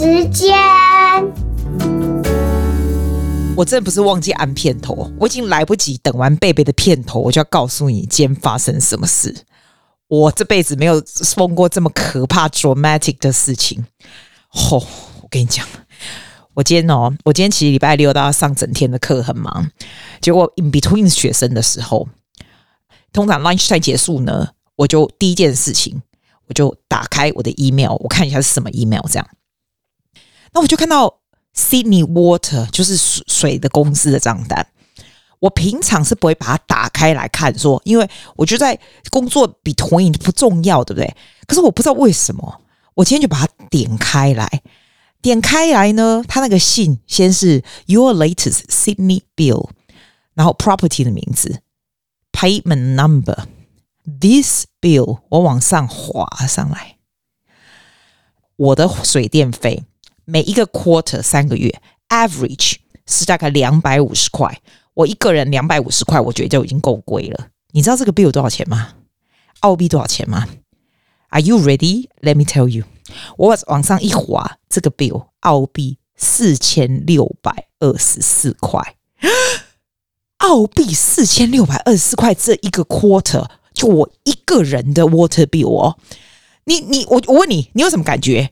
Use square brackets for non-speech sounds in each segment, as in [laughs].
时间。我真的不是忘记按片头，我已经来不及等完贝贝的片头，我就要告诉你今天发生什么事。我这辈子没有碰过这么可怕 dramatic 的事情。吼、我跟你讲，我今天哦，我今天其实礼拜六都要上整天的课，很忙。结果 in between 学生的时候，通常 lunch time 结束呢，我就第一件事情，我就打开我的 email，我看一下是什么 email，这样。那我就看到。Sydney Water 就是水的公司的账单，我平常是不会把它打开来看，说，因为我觉得在工作 between 不重要，对不对？可是我不知道为什么，我今天就把它点开来，点开来呢，它那个信先是 Your latest Sydney bill，然后 property 的名字，payment number，this bill，我往上滑上来，我的水电费。每一个 quarter 三个月，average 是大概两百五十块。我一个人两百五十块，我觉得就已经够贵了。你知道这个 bill 多少钱吗？澳币多少钱吗？Are you ready? Let me tell you。我往上一滑，这个 bill 澳币四千六百二十四块。澳币四千六百二十四块，这一个 quarter 就我一个人的 water bill 哦。你你我我问你，你有什么感觉？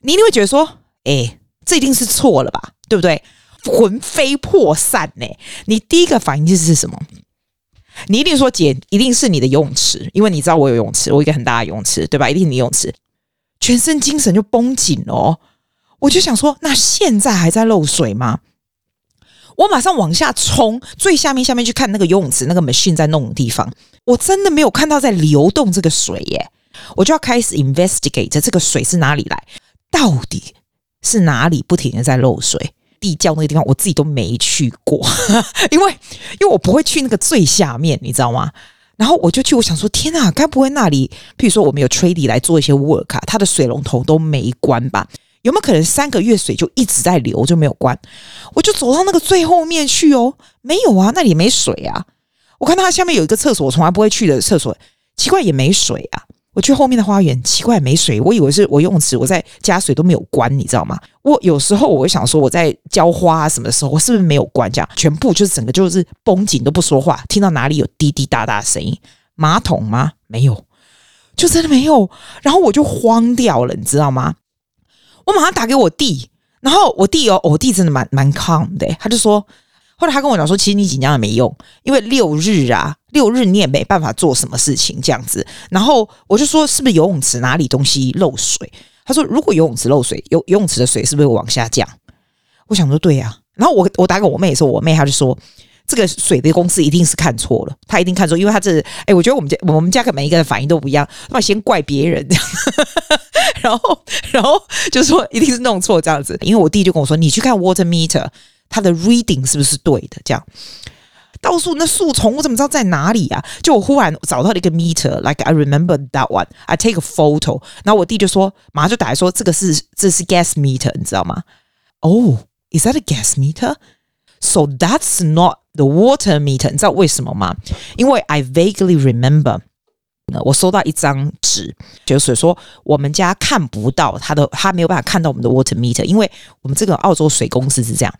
你一定会觉得说。哎，这一定是错了吧？对不对？魂飞魄散呢！你第一个反应就是什么？你一定说姐，一定是你的游泳池，因为你知道我有游泳池，我一个很大的游泳池，对吧？一定是你游泳池，全身精神就绷紧哦。我就想说，那现在还在漏水吗？我马上往下冲，最下面下面去看那个游泳池那个 machine 在弄的地方，我真的没有看到在流动这个水耶！我就要开始 investigate 这个水是哪里来，到底。是哪里不停的在漏水？地窖那个地方我自己都没去过，[laughs] 因为因为我不会去那个最下面，你知道吗？然后我就去，我想说，天哪，该不会那里，譬如说我们有 trade 来做一些 work 啊，它的水龙头都没关吧？有没有可能三个月水就一直在流就没有关？我就走到那个最后面去哦，没有啊，那里没水啊。我看到它下面有一个厕所，我从来不会去的厕所，奇怪也没水啊。我去后面的花园，奇怪没水，我以为是我游泳池，我在加水都没有关，你知道吗？我有时候我会想说，我在浇花啊什么的时候，我是不是没有关？这样全部就是整个就是绷紧都不说话，听到哪里有滴滴答答的声音？马桶吗？没有，就真的没有。然后我就慌掉了，你知道吗？我马上打给我弟，然后我弟哦，我弟真的蛮蛮 calm 的，他就说。后来他跟我讲说，其实你紧张也没用，因为六日啊，六日你也没办法做什么事情这样子。然后我就说，是不是游泳池哪里东西漏水？他说，如果游泳池漏水，游游泳池的水是不是会往下降？我想说，对呀、啊。然后我我打给我妹的时候，我妹她就说，这个水的公司一定是看错了，她一定看错，因为她这，哎，我觉得我们家我们家跟每一个人反应都不一样，那先怪别人这样，[laughs] 然后然后就说一定是弄错这样子，因为我弟就跟我说，你去看 water meter。它的 reading 是不是对的？这样，到处那树丛，我怎么知道在哪里啊？就我忽然找到了一个 meter，like I remember that one。I take a photo，然后我弟就说，马上就打来说，这个是这是 gas meter，你知道吗？哦、oh，is that a gas meter？So that's not the water meter。你知道为什么吗？因为 I vaguely remember，我收到一张纸，就是说我们家看不到他的，他没有办法看到我们的 water meter，因为我们这个澳洲水公司是这样。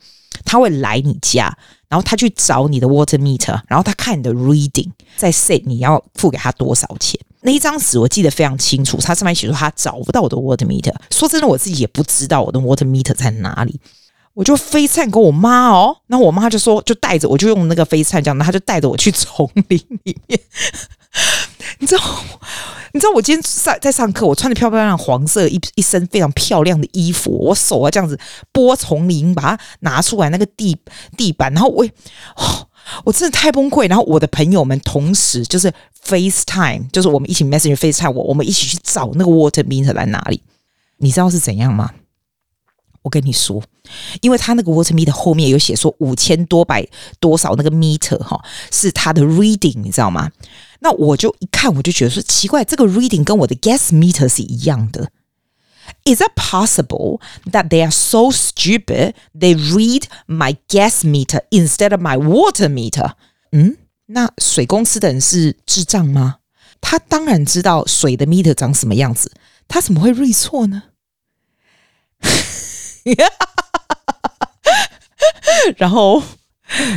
他会来你家，然后他去找你的 water meter，然后他看你的 reading，再 say 你要付给他多少钱。那一张纸我记得非常清楚，他上面写说他找不到我的 water meter。说真的，我自己也不知道我的 water meter 在哪里。我就 FaceTime 跟我妈哦，然后我妈就说，就带着我就用那个 FaceTime 这样，他就带着我去丛林里面。你知道，你知道我今天在在上课，我穿的漂漂亮亮黄色一一身非常漂亮的衣服，我手啊这样子拨丛林，把它拿出来那个地地板，然后我哦，我真的太崩溃。然后我的朋友们同时就是 FaceTime，就是我们一起 message FaceTime 我，我们一起去找那个 water meter 在哪里？你知道是怎样吗？我跟你说，因为他那个 water meter 后面有写说五千多百多少那个 meter 哈，是他的 reading，你知道吗？那我就一看，我就觉得说奇怪，这个 reading 跟我的 gas meter 是一样的。Is that possible that they are so stupid they read my gas meter instead of my water meter？嗯，那水公司的人是智障吗？他当然知道水的 meter 长什么样子，他怎么会 read 错呢？然后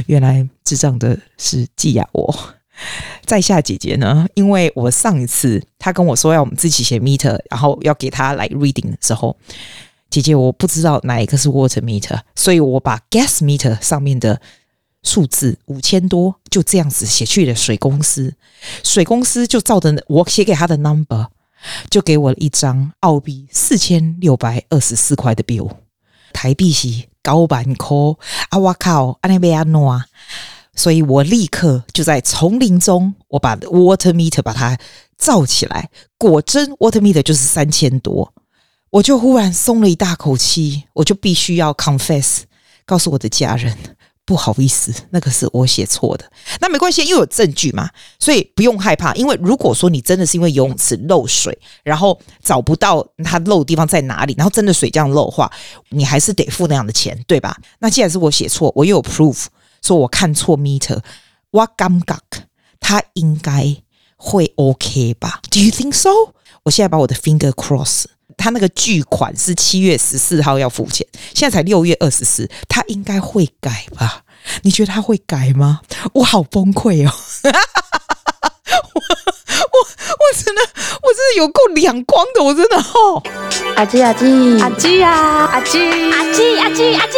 原来智障的是季亚我，[laughs] 在下姐姐呢，因为我上一次她跟我说要我们自己写 meter，然后要给她来 reading 的时候，姐姐我不知道哪一个是 water meter，所以我把 gas meter 上面的数字五千多就这样子写去了水公司，水公司就照着我写给他的 number，就给我了一张澳币四千六百二十四块的 bill，台币是九万块啊！我靠，安尼要安怎？所以我立刻就在丛林中，我把 water meter 把它照起来，果真 water meter 就是三千多，我就忽然松了一大口气，我就必须要 confess，告诉我的家人，不好意思，那个是我写错的。那没关系，因为有证据嘛，所以不用害怕。因为如果说你真的是因为游泳池漏水，然后找不到它漏的地方在哪里，然后真的水这样漏的话，你还是得付那样的钱，对吧？那既然是我写错，我又有 proof 说我看错 meter，我感觉他应该会 OK 吧？Do you think so？我现在把我的 finger cross。他那个巨款是七月十四号要付钱，现在才六月二十四，他应该会改吧？你觉得他会改吗？我好崩溃哦！[laughs] 我我我真的我真的有够两光的，我真的哦。阿基阿基阿基呀阿基阿基阿基阿基，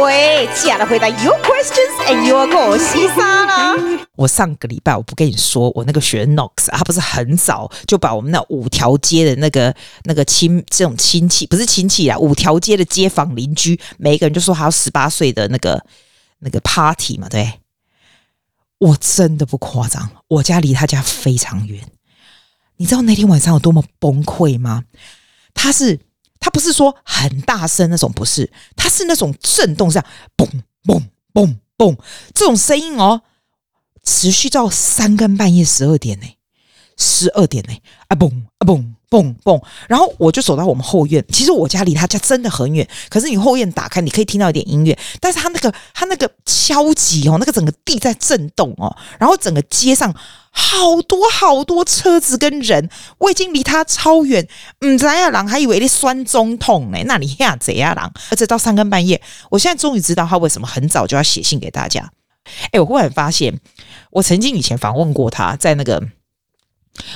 喂，亲爱的，回答 Your questions and your 我西沙啦。我上个礼拜我不跟你说，我那个学 Nox，他不是很早就把我们那五条街的那个那个亲这种亲戚，不是亲戚啊，五条街的街坊邻居，每一个人就说还有十八岁的那个那个 party 嘛，对。我真的不夸张，我家离他家非常远。你知道那天晚上有多么崩溃吗？他是他不是说很大声那种，不是，他是那种震动，像嘣嘣嘣嘣这种声音哦，持续到三更半夜十二点呢，十二点呢，啊嘣啊嘣。蹦蹦，然后我就走到我们后院。其实我家离他家真的很远，可是你后院打开，你可以听到一点音乐。但是他那个他那个敲击哦，那个整个地在震动哦，然后整个街上好多好多车子跟人，我已经离他超远。嗯，怎样郎还以为你酸中痛呢？那你吓怎样郎？而且到三更半夜，我现在终于知道他为什么很早就要写信给大家。哎，我忽然发现，我曾经以前访问过他，在那个。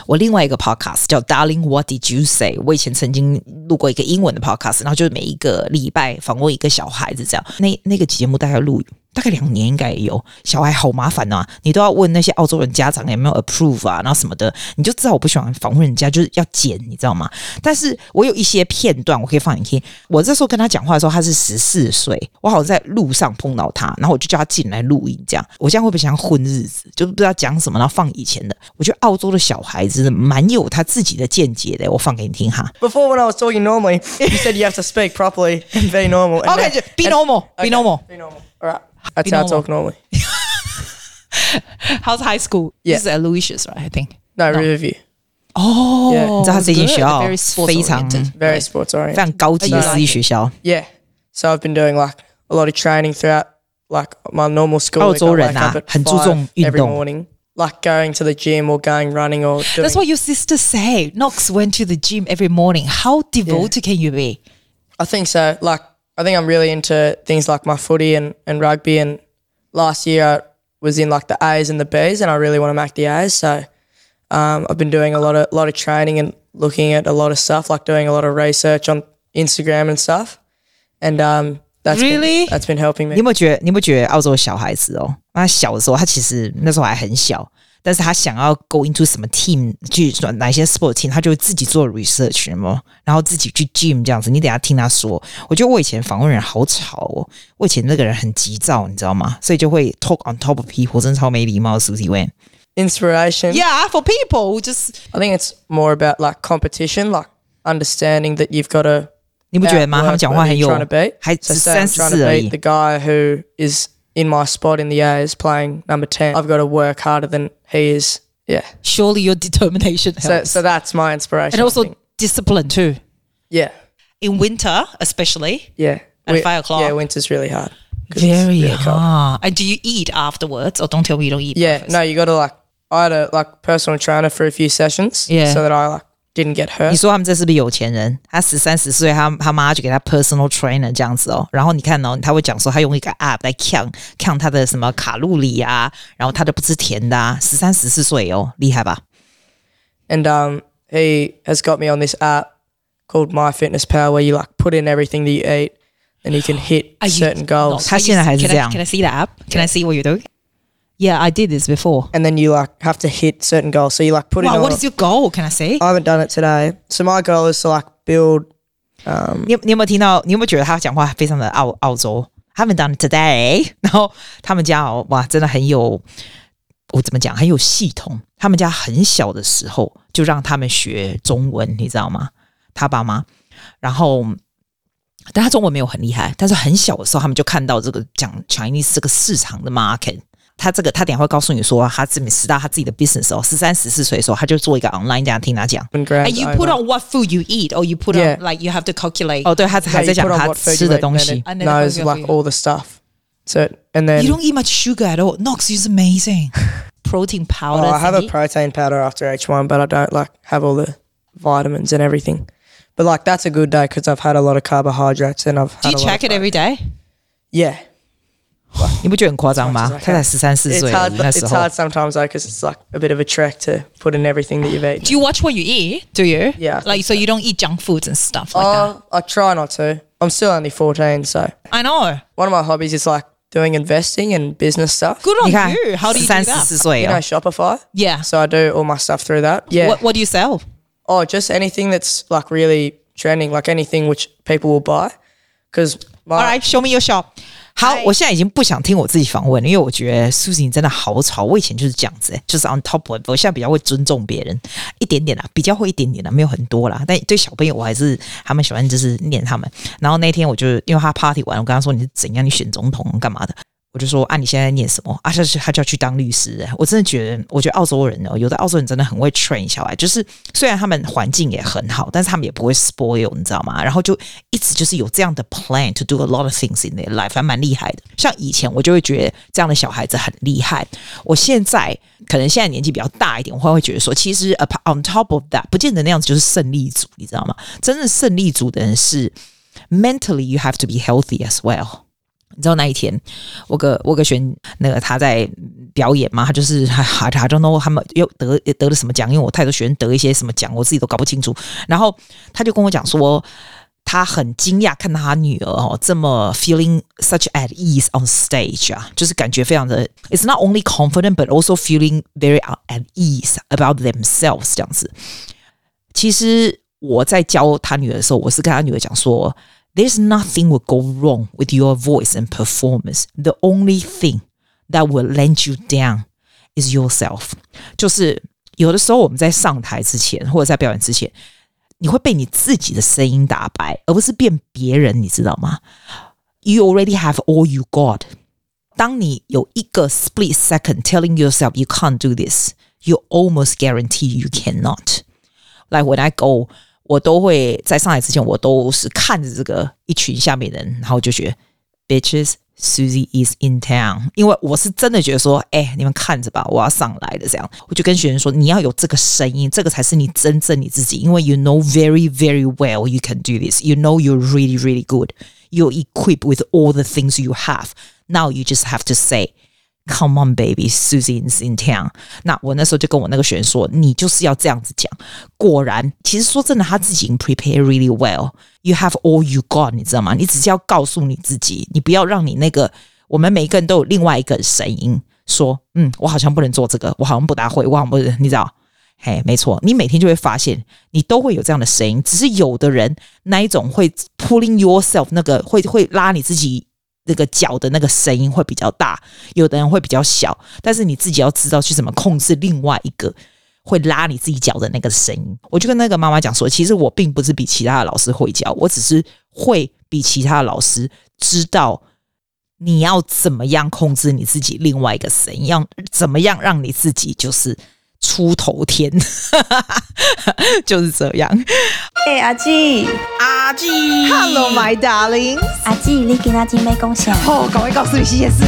我另外一个 podcast 叫 Darling What Did You Say？我以前曾经录过一个英文的 podcast，然后就是每一个礼拜访问一个小孩子这样。那那个节目大概录。大概两年应该也有，小孩好麻烦呐、啊，你都要问那些澳洲人家长有没有 approve 啊，然后什么的，你就知道我不喜欢访问人家，就是要剪，你知道吗？但是我有一些片段我可以放你听。我这时候跟他讲话的时候，他是十四岁，我好像在路上碰到他，然后我就叫他进来录音，这样。我这样会不会像混日子？就是不知道讲什么，然后放以前的。我觉得澳洲的小孩子蛮有他自己的见解的，我放给你听哈。Before when I was talking normally, [laughs] you said you have to speak properly and be normal. Okay, then, be normal, be normal, be normal. All right. That's how I talk normally. [laughs] How's high school? Yeah. This is at Lucius, right? I think. No, Riverview. 哦，你知道他这间学校非常 very sports oriented，非常高级的私立学校。Yeah. So I've been doing like a lot of training throughout like my normal school. 澳洲人啊，很注重运动。Every morning, like going to the gym or going running or. That's what your sister say. Knox went to the gym every morning. How devoted can you be? I think so. Like. I think I'm really into things like my footy and, and rugby. And last year I was in like the A's and the B's, and I really want to make the A's. So um, I've been doing a lot of lot of training and looking at a lot of stuff, like doing a lot of research on Instagram and stuff. And um, that's really been, that's been helping me. 你有没有觉得？你有没有觉得澳洲小孩子哦？他小的时候，他其实那时候还很小。 但是他想要 go into 什么 team 去转哪些 sport team，他就会自己做 research 嘛，然后自己去 gym 这样子。你等下听他说，我觉得我以前访问人好吵哦，我以前那个人很急躁，你知道吗？所以就会 talk on top of people，真的超没礼貌。Susie Wen inspiration, yeah, for people who just I think it's more about like competition, like understanding that you've got to。你不觉得吗？他们讲话很有，还十三十四而已。The guy who is in my spot in the A's playing number 10. I've got to work harder than he is. Yeah. Surely your determination helps. So, so that's my inspiration. And also discipline too. Yeah. In winter, especially. Yeah. At we, five o'clock. Yeah, winter's really hard. Very really hard. And do you eat afterwards or don't tell me you don't eat Yeah. breakfast? No, you got to like, I had a like personal trainer for a few sessions. Yeah. So that I like didn't get 你 hurt. 说他们这是不是有钱人？他十三十岁，他他妈就给他 personal trainer 这样子哦。然后你看哦，他会讲说他用一个 app 来 count count 他的什么卡路里啊，然后他都不吃甜的啊。十三十四岁哦，厉害吧？ And um, he has got me on this app called My Fitness Pal, where you like put in everything that you eat, and you can hit Are you- certain goals. 他现在还是 Can 这 I, 样 can I see that app? Can I see what you're doing? Yeah, I did this before. and then you like have to hit certain goals. So you like put in. Wow, all- what is your goal? Can I see? I haven't done it today. So my goal is to like build. 你有你有没有听到？你有没有觉得他讲话非常的澳澳洲？Haven't done it today。然后他们家哦，哇，真的很有，我怎么讲？很有系统。他们家很小的时候就让他们学中文，你知道吗？他爸妈，然后。但他中文没有很厉害，但是很小的时候，他们就看到这个讲 [laughs] Chinese 这个市场的 market。 他这个，他等一下会告诉你说，他这边十大他自己的 business 哦，十三十四岁的时候，他就做一个 online 这样听他讲。 and grams And you over. put on what food you eat, or you put Yeah. on like you have to calculate. 哦，对，他 Yeah, 还 you 在 put 讲 on 他 what food 吃 you 的 eat, 东 and 西 it。 And then it knows goes like for you. all the stuff. So and then You don't eat much sugar at all. Nox is amazing. [laughs] Protein oh, powder. I have a thingy. protein powder after each one, but I don't like have all the vitamins and everything. But like that's a good day because I've had a lot of carbohydrates and I've Do had you a lot check of it every day? Yeah, [laughs] 你不觉得很夸张吗 As much as I？can. 他才十三四 it's 岁 hard. 那时 It's 候 hard sometimes though because it's like a bit of a trek to put in everything that you've eaten. Do you watch what you eat? Do you? Yeah, I think Like so you don't eat junk foods and stuff like that. Oh, I try not to. I'm still only 14, so I know. one of my hobbies is like doing investing and business stuff. Good 你 on 看 you. How do 十 you do 三十 that? 四岁 You 哦 know，Shopify. Yeah. So I do all my stuff through that. Yeah. What What do you sell? Oh, just anything that's like really trending, like anything which people will buy. Because my All right, show me your shop. 好，我现在已经不想听我自己访问了，因为我觉得 Susie 真的好吵。我以前就是这样子、欸，就是 on top of。我现在比较会尊重别人，一点点啦，比较会一点点啦，没有很多啦。但对小朋友，我还是他们喜欢就是念他们。然后那天我就因为他 party 完，我跟他说你是怎样，你选总统干嘛的？我就说啊，你现在念什么？啊，他他就要去当律师、我真的觉得，我觉得澳洲人哦，有的澳洲人真的很会 train 小孩，就是虽然他们环境也很好，但是他们也不会 spoil，你知道吗？然后就一直就是有这样的 plan to do a lot of things in their life，还蛮厉害的。像以前我就会觉得这样的小孩子很厉害，我现在可能现在年纪比较大一点，我会会觉得说，其实 on top of that，不见得那样子就是胜利组，你知道吗？真正胜利组的人是 mentally you have to be healthy as well。你知道那一天，我个我个学那个他在表演嘛，他就是还还还 don't know 他们又得得了什么奖，因为我太多学生得一些什么奖，我自己都搞不清楚。然后他就跟我讲说，他很惊讶看到他女儿哦这么 feeling such at ease on stage 啊，就是感觉非常的，it's not only confident but also feeling very at ease about themselves 这样子。其实我在教他女儿的时候，我是跟他女儿讲说。There's nothing will go wrong with your voice and performance. The only thing that will let you down is yourself. 就是有的时候我们在上台之前，或者在表演之前，你会被你自己的声音打败，而不是变别人，你知道吗？You already have all you got. 当你有一个 split second telling yourself you can't do this, you almost guarantee you cannot. Like when I go. 我都会在上台之前，我都是看着这个一群下面人，然后就觉得 bitches Susie is in town，因为我是真的觉得说，哎、你们看着吧，我要上来的这样，我就跟学生说，你要有这个声音，这个才是你真正你自己，因为 you know very very well you can do this，you know you're really really good，you're equipped with all the things you have，now you just have to say。Come on, baby, Susie's in town。那我那时候就跟我那个学员说，你就是要这样子讲。果然，其实说真的，他自己已经 prepare really well. You have all you got，你知道吗？你只是要告诉你自己，你不要让你那个，我们每一个人都有另外一个声音说，嗯，我好像不能做这个，我好像不大会，我好像不能，你知道？嘿，没错，你每天就会发现，你都会有这样的声音，只是有的人那一种会 pulling yourself，那个会会拉你自己。那个脚的那个声音会比较大，有的人会比较小，但是你自己要知道去怎么控制另外一个会拉你自己脚的那个声音。我就跟那个妈妈讲说，其实我并不是比其他的老师会教，我只是会比其他的老师知道你要怎么样控制你自己另外一个声音，要怎么样让你自己就是出头天，[laughs] 就是这样。哎、欸，阿季，阿季，Hello my darling。阿季，你今仔日要讲啥？哦，赶快告诉你这件事。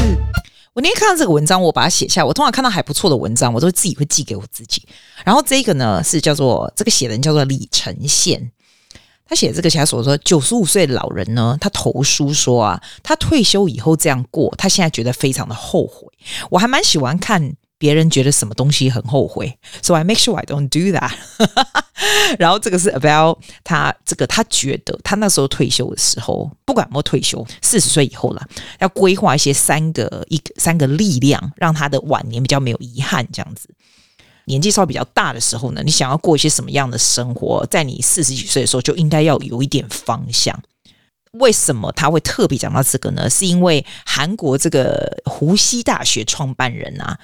我那天看到这个文章，我把它写下。我通常看到还不错的文章，我都自己会寄给我自己。然后这个呢是叫做这个写的人叫做李承宪，他写的这个写他所说九十五岁的老人呢，他投书说啊，他退休以后这样过，他现在觉得非常的后悔。我还蛮喜欢看。别人觉得什么东西很后悔，so I make sure I don't do that。[laughs] 然后这个是 Abel，他这个他觉得他那时候退休的时候，不管有没有退休，四十岁以后了，要规划一些三个一三个力量，让他的晚年比较没有遗憾。这样子，年纪稍微比较大的时候呢，你想要过一些什么样的生活，在你四十几岁的时候就应该要有一点方向。为什么他会特别讲到这个呢？是因为韩国这个湖西大学创办人啊，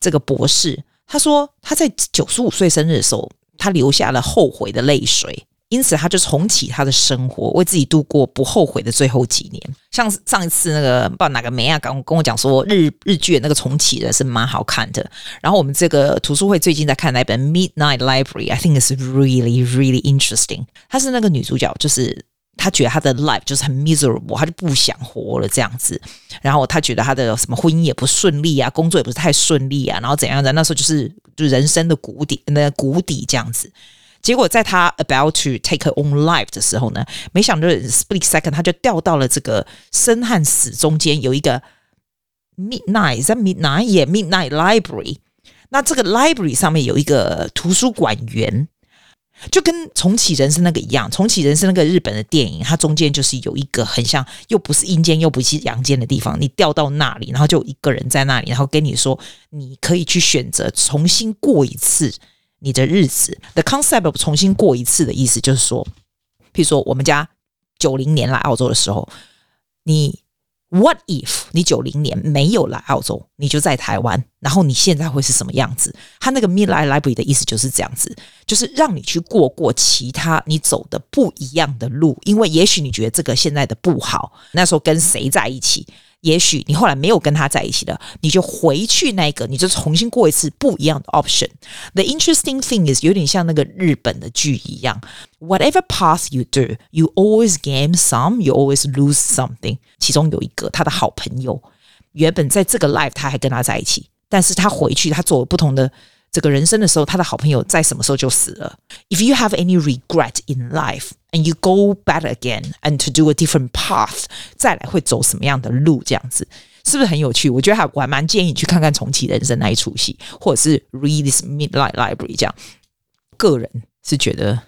这个博士他说他在九十五岁生日的时候，他流下了后悔的泪水，因此他就重启他的生活，为自己度过不后悔的最后几年。像上一次那个不知道哪个梅亚刚跟我讲说日日剧那个重启的是蛮好看的。然后我们这个图书会最近在看那本《Midnight Library》，I think it's really really interesting。她是那个女主角，就是。他觉得他的 life 就是很 miserable，他就不想活了这样子。然后他觉得他的什么婚姻也不顺利啊，工作也不是太顺利啊，然后怎样的？那时候就是就人生的谷底，那谷底这样子。结果在他 about to take her own life 的时候呢，没想到 split second 他就掉到了这个生和死中间，有一个 midnight 在 midnight 也 midnight library。那这个 library 上面有一个图书馆员。就跟重启人生那个一样，重启人生那个日本的电影，它中间就是有一个很像又不是阴间又不是阳间的地方，你掉到那里，然后就一个人在那里，然后跟你说，你可以去选择重新过一次你的日子。The concept 重新过一次的意思就是说，譬如说我们家九零年来澳洲的时候，你。What if 你九零年没有来澳洲，你就在台湾，然后你现在会是什么样子？他那个 Midnight Library 的意思就是这样子，就是让你去过过其他你走的不一样的路，因为也许你觉得这个现在的不好，那时候跟谁在一起？也许你后来没有跟他在一起的，你就回去那个，你就重新过一次不一样的 option。The interesting thing is 有点像那个日本的剧一样，Whatever path you do, you always gain some, you always lose something。其中有一个他的好朋友，原本在这个 life 他还跟他在一起，但是他回去他做了不同的。这个人生的时候，他的好朋友在什么时候就死了？If you have any regret in life and you go back again and to do a different path，再来会走什么样的路？这样子是不是很有趣？我觉得还我还蛮建议你去看看重启人生那一出戏，或者是 read this Midnight Library 这样。个人是觉得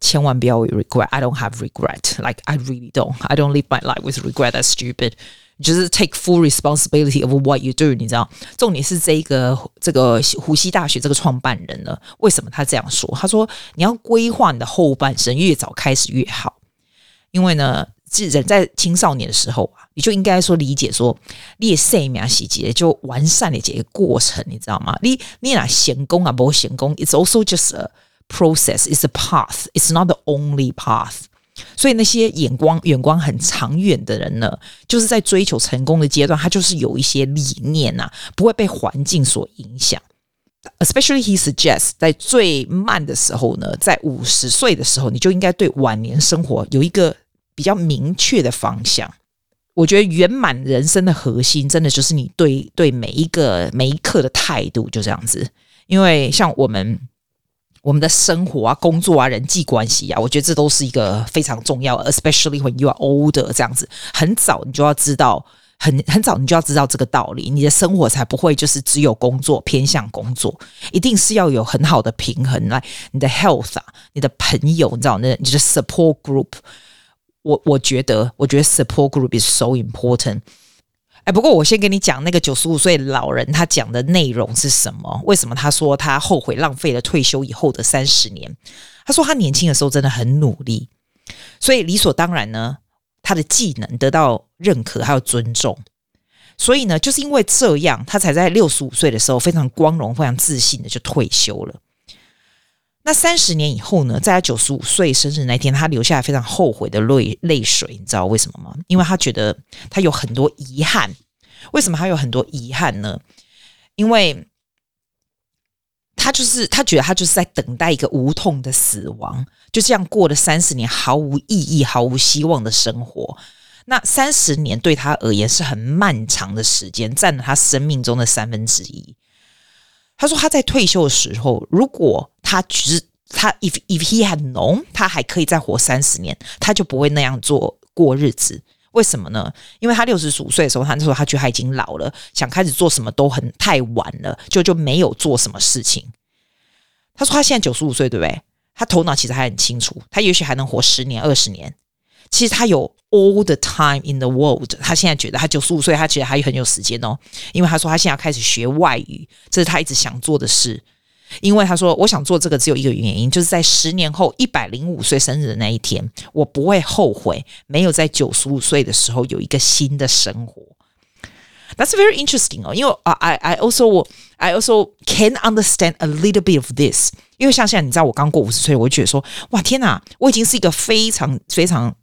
千万不要有 regret。I don't have regret. Like I really don't. I don't live my life with regret. That's stupid. 就是 take full responsibility of what you do，你知道？重点是这个这个湖西大学这个创办人呢，为什么他这样说？他说你要规划你的后半生，越早开始越好。因为呢，是人在青少年的时候啊，你就应该说理解说，列生命细节就完善的这个过程，你知道吗？你你俩行功啊，不行功，it's also just a process, it's a path, it's not the only path。所以那些眼光眼光很长远的人呢，就是在追求成功的阶段，他就是有一些理念呐、啊，不会被环境所影响。Especially he suggests，在最慢的时候呢，在五十岁的时候，你就应该对晚年生活有一个比较明确的方向。我觉得圆满人生的核心，真的就是你对对每一个每一刻的态度，就这样子。因为像我们。我们的生活啊、工作啊、人际关系啊，我觉得这都是一个非常重要，especially when you are older，这样子，很早你就要知道，很很早你就要知道这个道理，你的生活才不会就是只有工作，偏向工作，一定是要有很好的平衡来，你的 health 啊，你的朋友，你知道那你的 support group，我我觉得，我觉得 support group is so important。哎，不过我先跟你讲那个九十五岁老人他讲的内容是什么？为什么他说他后悔浪费了退休以后的三十年？他说他年轻的时候真的很努力，所以理所当然呢，他的技能得到认可还有尊重。所以呢，就是因为这样，他才在六十五岁的时候非常光荣、非常自信的就退休了。那三十年以后呢，在他九十五岁生日那天，他流下非常后悔的泪泪水，你知道为什么吗？因为他觉得他有很多遗憾。为什么他有很多遗憾呢？因为他就是他觉得他就是在等待一个无痛的死亡，就这样过了三十年毫无意义、毫无希望的生活。那三十年对他而言是很漫长的时间，占了他生命中的三分之一。他说他在退休的时候，如果他只是他 if if he had known 他还可以再活三十年，他就不会那样做过日子。为什么呢？因为他六十五岁的时候，他那时候他觉得他已经老了，想开始做什么都很太晚了，就就没有做什么事情。他说他现在九十五岁，对不对？他头脑其实还很清楚，他也许还能活十年、二十年。其实他有 all the time in the world。他现在觉得他九十五岁，他觉得还很有时间哦，因为他说他现在要开始学外语，这是他一直想做的事。因为他说，我想做这个只有一个原因，就是在十年后一百零五岁生日的那一天，我不会后悔没有在九十五岁的时候有一个新的生活。That's very interesting 哦，因为 I I also I also can understand a little bit of this。因为像现在你知道我刚过五十岁，我觉得说，哇天哪，我已经是一个非常非常。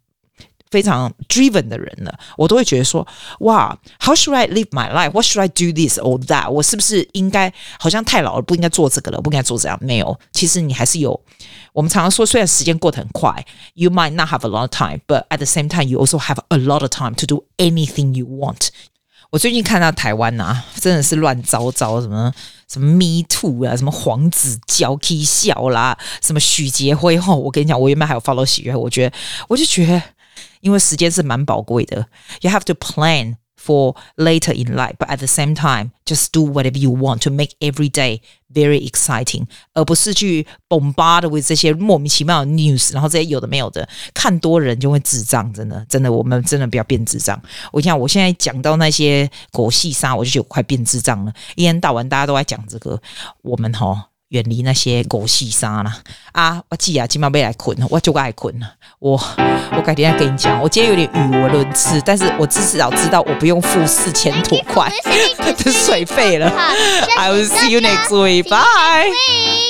非常 driven 的人了，我都会觉得说，哇，How should I live my life? What should I do this or that? 我是不是应该好像太老了，不应该做这个了，不应该做这样？没有，其实你还是有。我们常常说，虽然时间过得很快，you might not have a lot of time, but at the same time, you also have a lot of time to do anything you want。我最近看到台湾呐、啊，真的是乱糟糟，什么什么 Me Too 啊，什么黄子佼 K 笑啦，什么许杰辉后，我跟你讲，我原本还有 follow 喜悦，我觉得，我就觉得。 因为时间是蛮宝贵的，you have to plan for later in life, but at the same time, just do whatever you want to make every day very exciting，而不是去 bombard with 这些莫名其妙的 news，然后这些有的没有的，看多人就会智障，真的，真的，我们真的不要变智障。我讲，我现在讲到那些狗戏杀，我就觉得我快变智障了，一天到晚大家都在讲这个，我们齁。 远离那些狗戏沙啦！啊，我记啊，今晚被来困，我就爱困了。我我改天再跟你讲。我今天有点语无伦次，但是我至少知道我不用付四千多块的水费了。[laughs] I will see you next week. Bye.